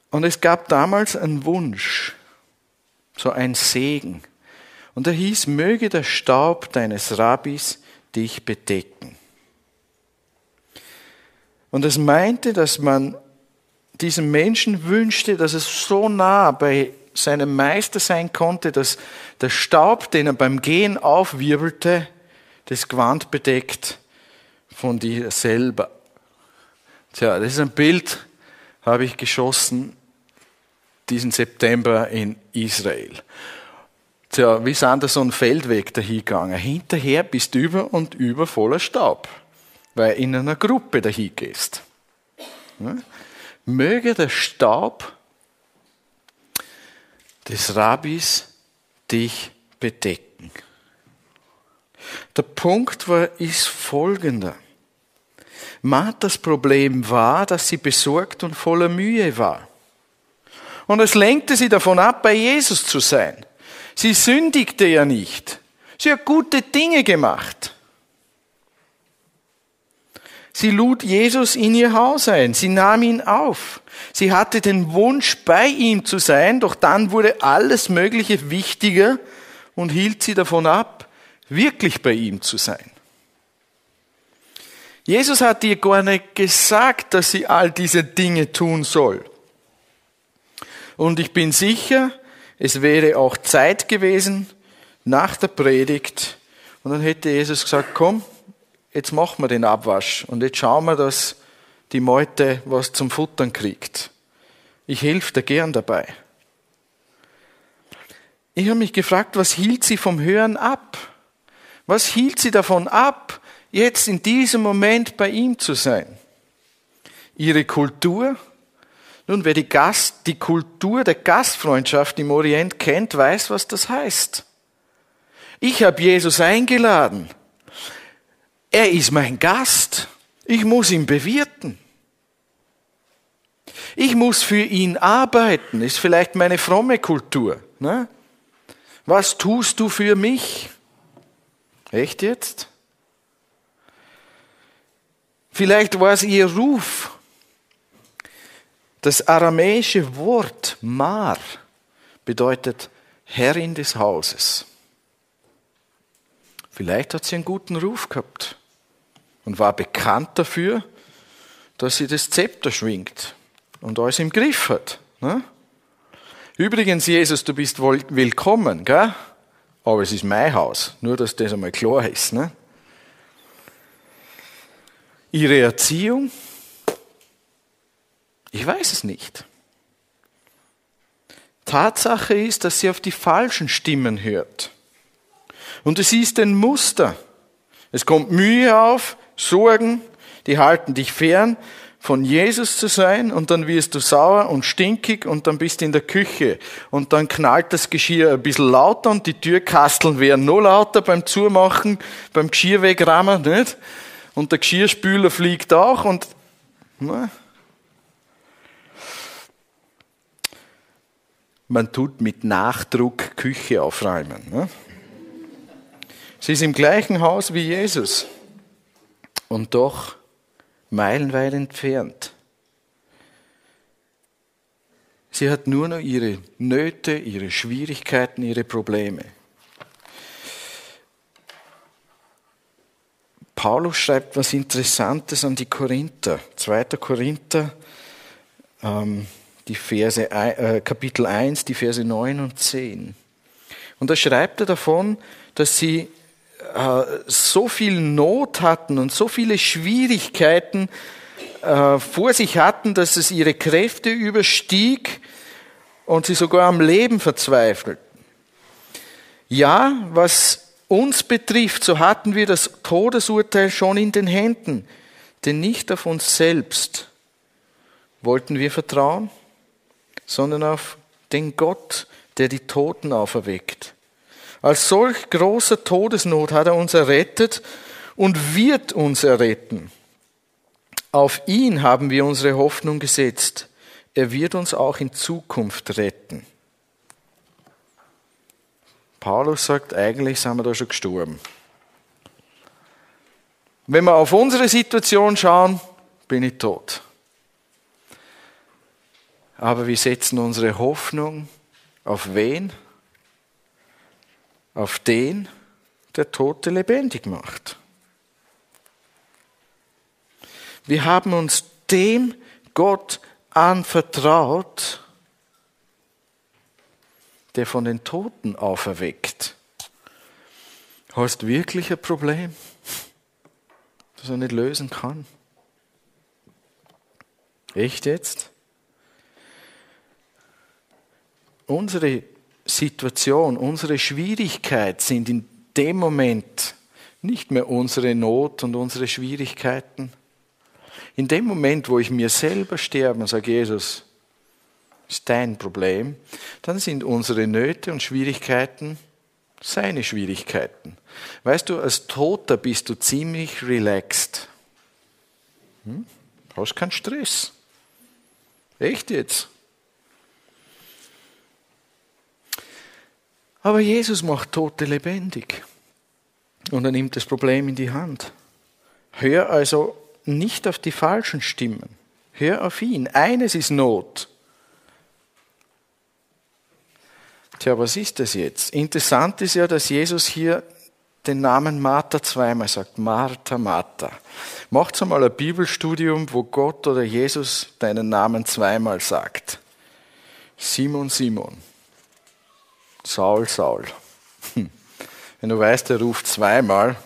[SPEAKER 2] Und es gab damals einen Wunsch, so ein Segen. Und er hieß, möge der Staub deines Rabbis dich bedecken. Und es meinte, dass man diesem Menschen wünschte, dass es so nah bei seinem Meister sein konnte, dass der Staub, den er beim Gehen aufwirbelte, das Gewand bedeckt von dir selber. Tja, das ist ein Bild, habe ich geschossen diesen September in Israel. Tja, wie sind da so ein Feldweg dahingegangen? Hinterher bist du über und über voller Staub, weil in einer Gruppe dahin gehst. Möge der Staub des Rabbis dich bedecken. Der Punkt war, ist folgender. Marthas Problem war, dass sie besorgt und voller Mühe war. Und es lenkte sie davon ab, bei Jesus zu sein. Sie sündigte ja nicht. Sie hat gute Dinge gemacht. Sie lud Jesus in ihr Haus ein. Sie nahm ihn auf. Sie hatte den Wunsch, bei ihm zu sein, doch dann wurde alles Mögliche wichtiger und hielt sie davon ab, wirklich bei ihm zu sein. Jesus hat ihr gar nicht gesagt, dass sie all diese Dinge tun soll. Und ich bin sicher, es wäre auch Zeit gewesen nach der Predigt. Und dann hätte Jesus gesagt, komm, jetzt machen wir den Abwasch und jetzt schauen wir, dass die Meute was zum Futtern kriegt. Ich helfe dir gern dabei. Ich habe mich gefragt, was hielt sie vom Hören ab? Was hielt sie davon ab, jetzt in diesem Moment bei ihm zu sein? Ihre Kultur? Nun, wer die, Gast, die Kultur der Gastfreundschaft im Orient kennt, weiß, was das heißt. Ich habe Jesus eingeladen. Er ist mein Gast. Ich muss ihn bewirten. Ich muss für ihn arbeiten. Ist vielleicht meine fromme Kultur. Ne? Was tust du für mich? Echt jetzt? Vielleicht war es ihr Ruf. Das aramäische Wort Mar bedeutet Herrin des Hauses. Vielleicht hat sie einen guten Ruf gehabt und war bekannt dafür, dass sie das Zepter schwingt und alles im Griff hat. Ne? Übrigens, Jesus, du bist willkommen, gell? aber es ist mein Haus, nur dass das einmal klar ist. Ne? Ihre Erziehung ich weiß es nicht. Tatsache ist, dass sie auf die falschen Stimmen hört. Und es ist ein Muster. Es kommt Mühe auf, Sorgen, die halten dich fern, von Jesus zu sein und dann wirst du sauer und stinkig und dann bist du in der Küche und dann knallt das Geschirr ein bisschen lauter und die Türkasteln werden noch lauter beim Zumachen, beim Geschirr wegrammen, nicht? Und der Geschirrspüler fliegt auch und, na, man tut mit Nachdruck Küche aufräumen. Ne? Sie ist im gleichen Haus wie Jesus und doch meilenweit entfernt. Sie hat nur noch ihre Nöte, ihre Schwierigkeiten, ihre Probleme. Paulus schreibt was Interessantes an die Korinther. 2. Korinther ähm, die Verse, äh, Kapitel 1, die Verse 9 und 10. Und da schreibt er davon, dass sie äh, so viel Not hatten und so viele Schwierigkeiten äh, vor sich hatten, dass es ihre Kräfte überstieg und sie sogar am Leben verzweifelten. Ja, was uns betrifft, so hatten wir das Todesurteil schon in den Händen, denn nicht auf uns selbst wollten wir vertrauen, sondern auf den Gott, der die Toten auferweckt. Als solch großer Todesnot hat er uns errettet und wird uns erretten. Auf ihn haben wir unsere Hoffnung gesetzt. Er wird uns auch in Zukunft retten. Paulus sagt, eigentlich sind wir da schon gestorben. Wenn wir auf unsere Situation schauen, bin ich tot aber wir setzen unsere Hoffnung auf wen? Auf den, der Tote lebendig macht. Wir haben uns dem Gott anvertraut, der von den Toten auferweckt. Hast wirklich ein Problem, das er nicht lösen kann? Echt jetzt? Unsere Situation, unsere Schwierigkeit sind in dem Moment nicht mehr unsere Not und unsere Schwierigkeiten. In dem Moment, wo ich mir selber sterbe und sage, Jesus, ist dein Problem, dann sind unsere Nöte und Schwierigkeiten seine Schwierigkeiten. Weißt du, als Toter bist du ziemlich relaxed. Hm? Hast keinen Stress. Echt jetzt? Aber Jesus macht Tote lebendig. Und er nimmt das Problem in die Hand. Hör also nicht auf die falschen Stimmen. Hör auf ihn. Eines ist Not. Tja, was ist das jetzt? Interessant ist ja, dass Jesus hier den Namen Martha zweimal sagt. Martha, Martha. Macht einmal ein Bibelstudium, wo Gott oder Jesus deinen Namen zweimal sagt. Simon, Simon. Saul, Saul. Hm. Wenn du weißt, er ruft zweimal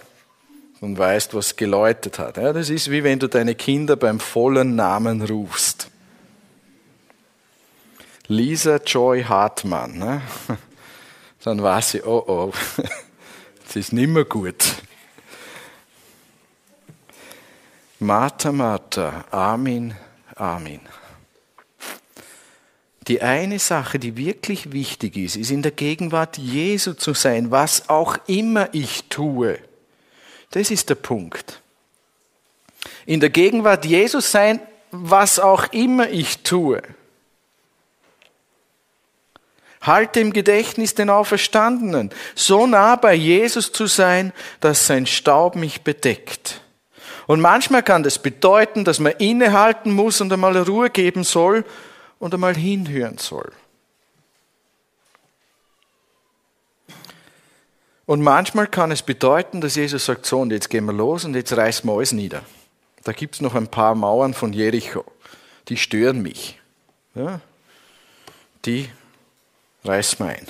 [SPEAKER 2] und weißt, was geläutet hat. Ja, das ist wie wenn du deine Kinder beim vollen Namen rufst. Lisa Joy Hartmann. Ne? Dann weiß ich, oh oh, das ist nimmer gut. Martha, Martha, Amen, Amen. Die eine Sache, die wirklich wichtig ist, ist in der Gegenwart Jesu zu sein, was auch immer ich tue. Das ist der Punkt. In der Gegenwart Jesus sein, was auch immer ich tue. Halte im Gedächtnis den Auferstandenen, so nah bei Jesus zu sein, dass sein Staub mich bedeckt. Und manchmal kann das bedeuten, dass man innehalten muss und einmal Ruhe geben soll und einmal hinhören soll. Und manchmal kann es bedeuten, dass Jesus sagt, so, und jetzt gehen wir los und jetzt reißen wir alles nieder. Da gibt es noch ein paar Mauern von Jericho, die stören mich. Ja? Die reiß mal ein.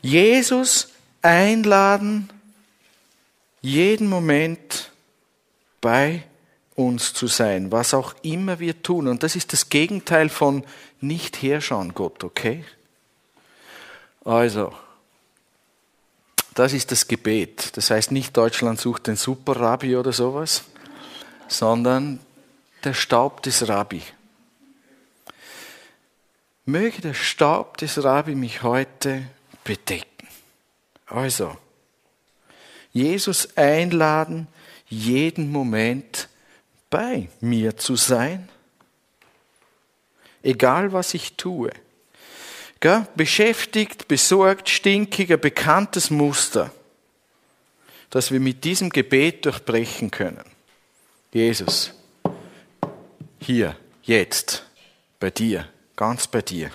[SPEAKER 2] Jesus einladen, jeden Moment bei uns zu sein, was auch immer wir tun. Und das ist das Gegenteil von nicht herschauen, Gott, okay? Also, das ist das Gebet. Das heißt nicht Deutschland sucht den Super-Rabbi oder sowas, sondern der Staub des Rabbi. Möge der Staub des Rabbi mich heute bedecken. Also, Jesus einladen, jeden Moment bei mir zu sein, egal was ich tue. Gell? Beschäftigt, besorgt, stinkig, ein bekanntes Muster, das wir mit diesem Gebet durchbrechen können. Jesus, hier, jetzt, bei dir ganz bei dir.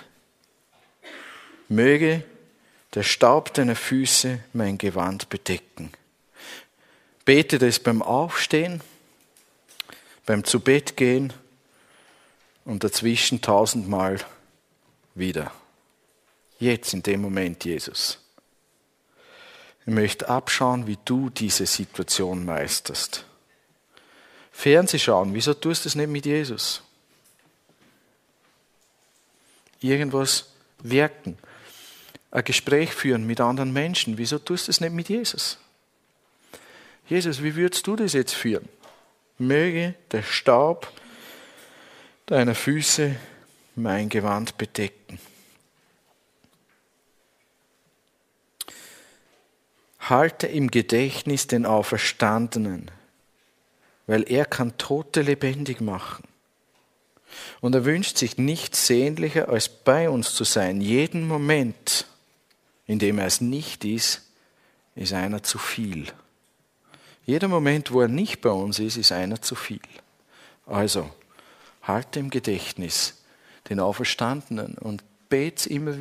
[SPEAKER 2] Möge der Staub deiner Füße mein Gewand bedecken. Bete das beim Aufstehen, beim Zubettgehen und dazwischen tausendmal wieder. Jetzt in dem Moment, Jesus. Ich möchte abschauen, wie du diese Situation meisterst. Fernsehschauen, wieso tust du es nicht mit Jesus? irgendwas wirken, ein Gespräch führen mit anderen Menschen. Wieso tust du es nicht mit Jesus? Jesus, wie würdest du das jetzt führen? Möge der Staub deiner Füße mein Gewand bedecken. Halte im Gedächtnis den Auferstandenen, weil er kann Tote lebendig machen. Und er wünscht sich nichts sehnlicher, als bei uns zu sein. Jeden Moment, in dem er es nicht ist, ist einer zu viel. Jeder Moment, wo er nicht bei uns ist, ist einer zu viel. Also, halte im Gedächtnis den Auferstandenen und bete immer wieder.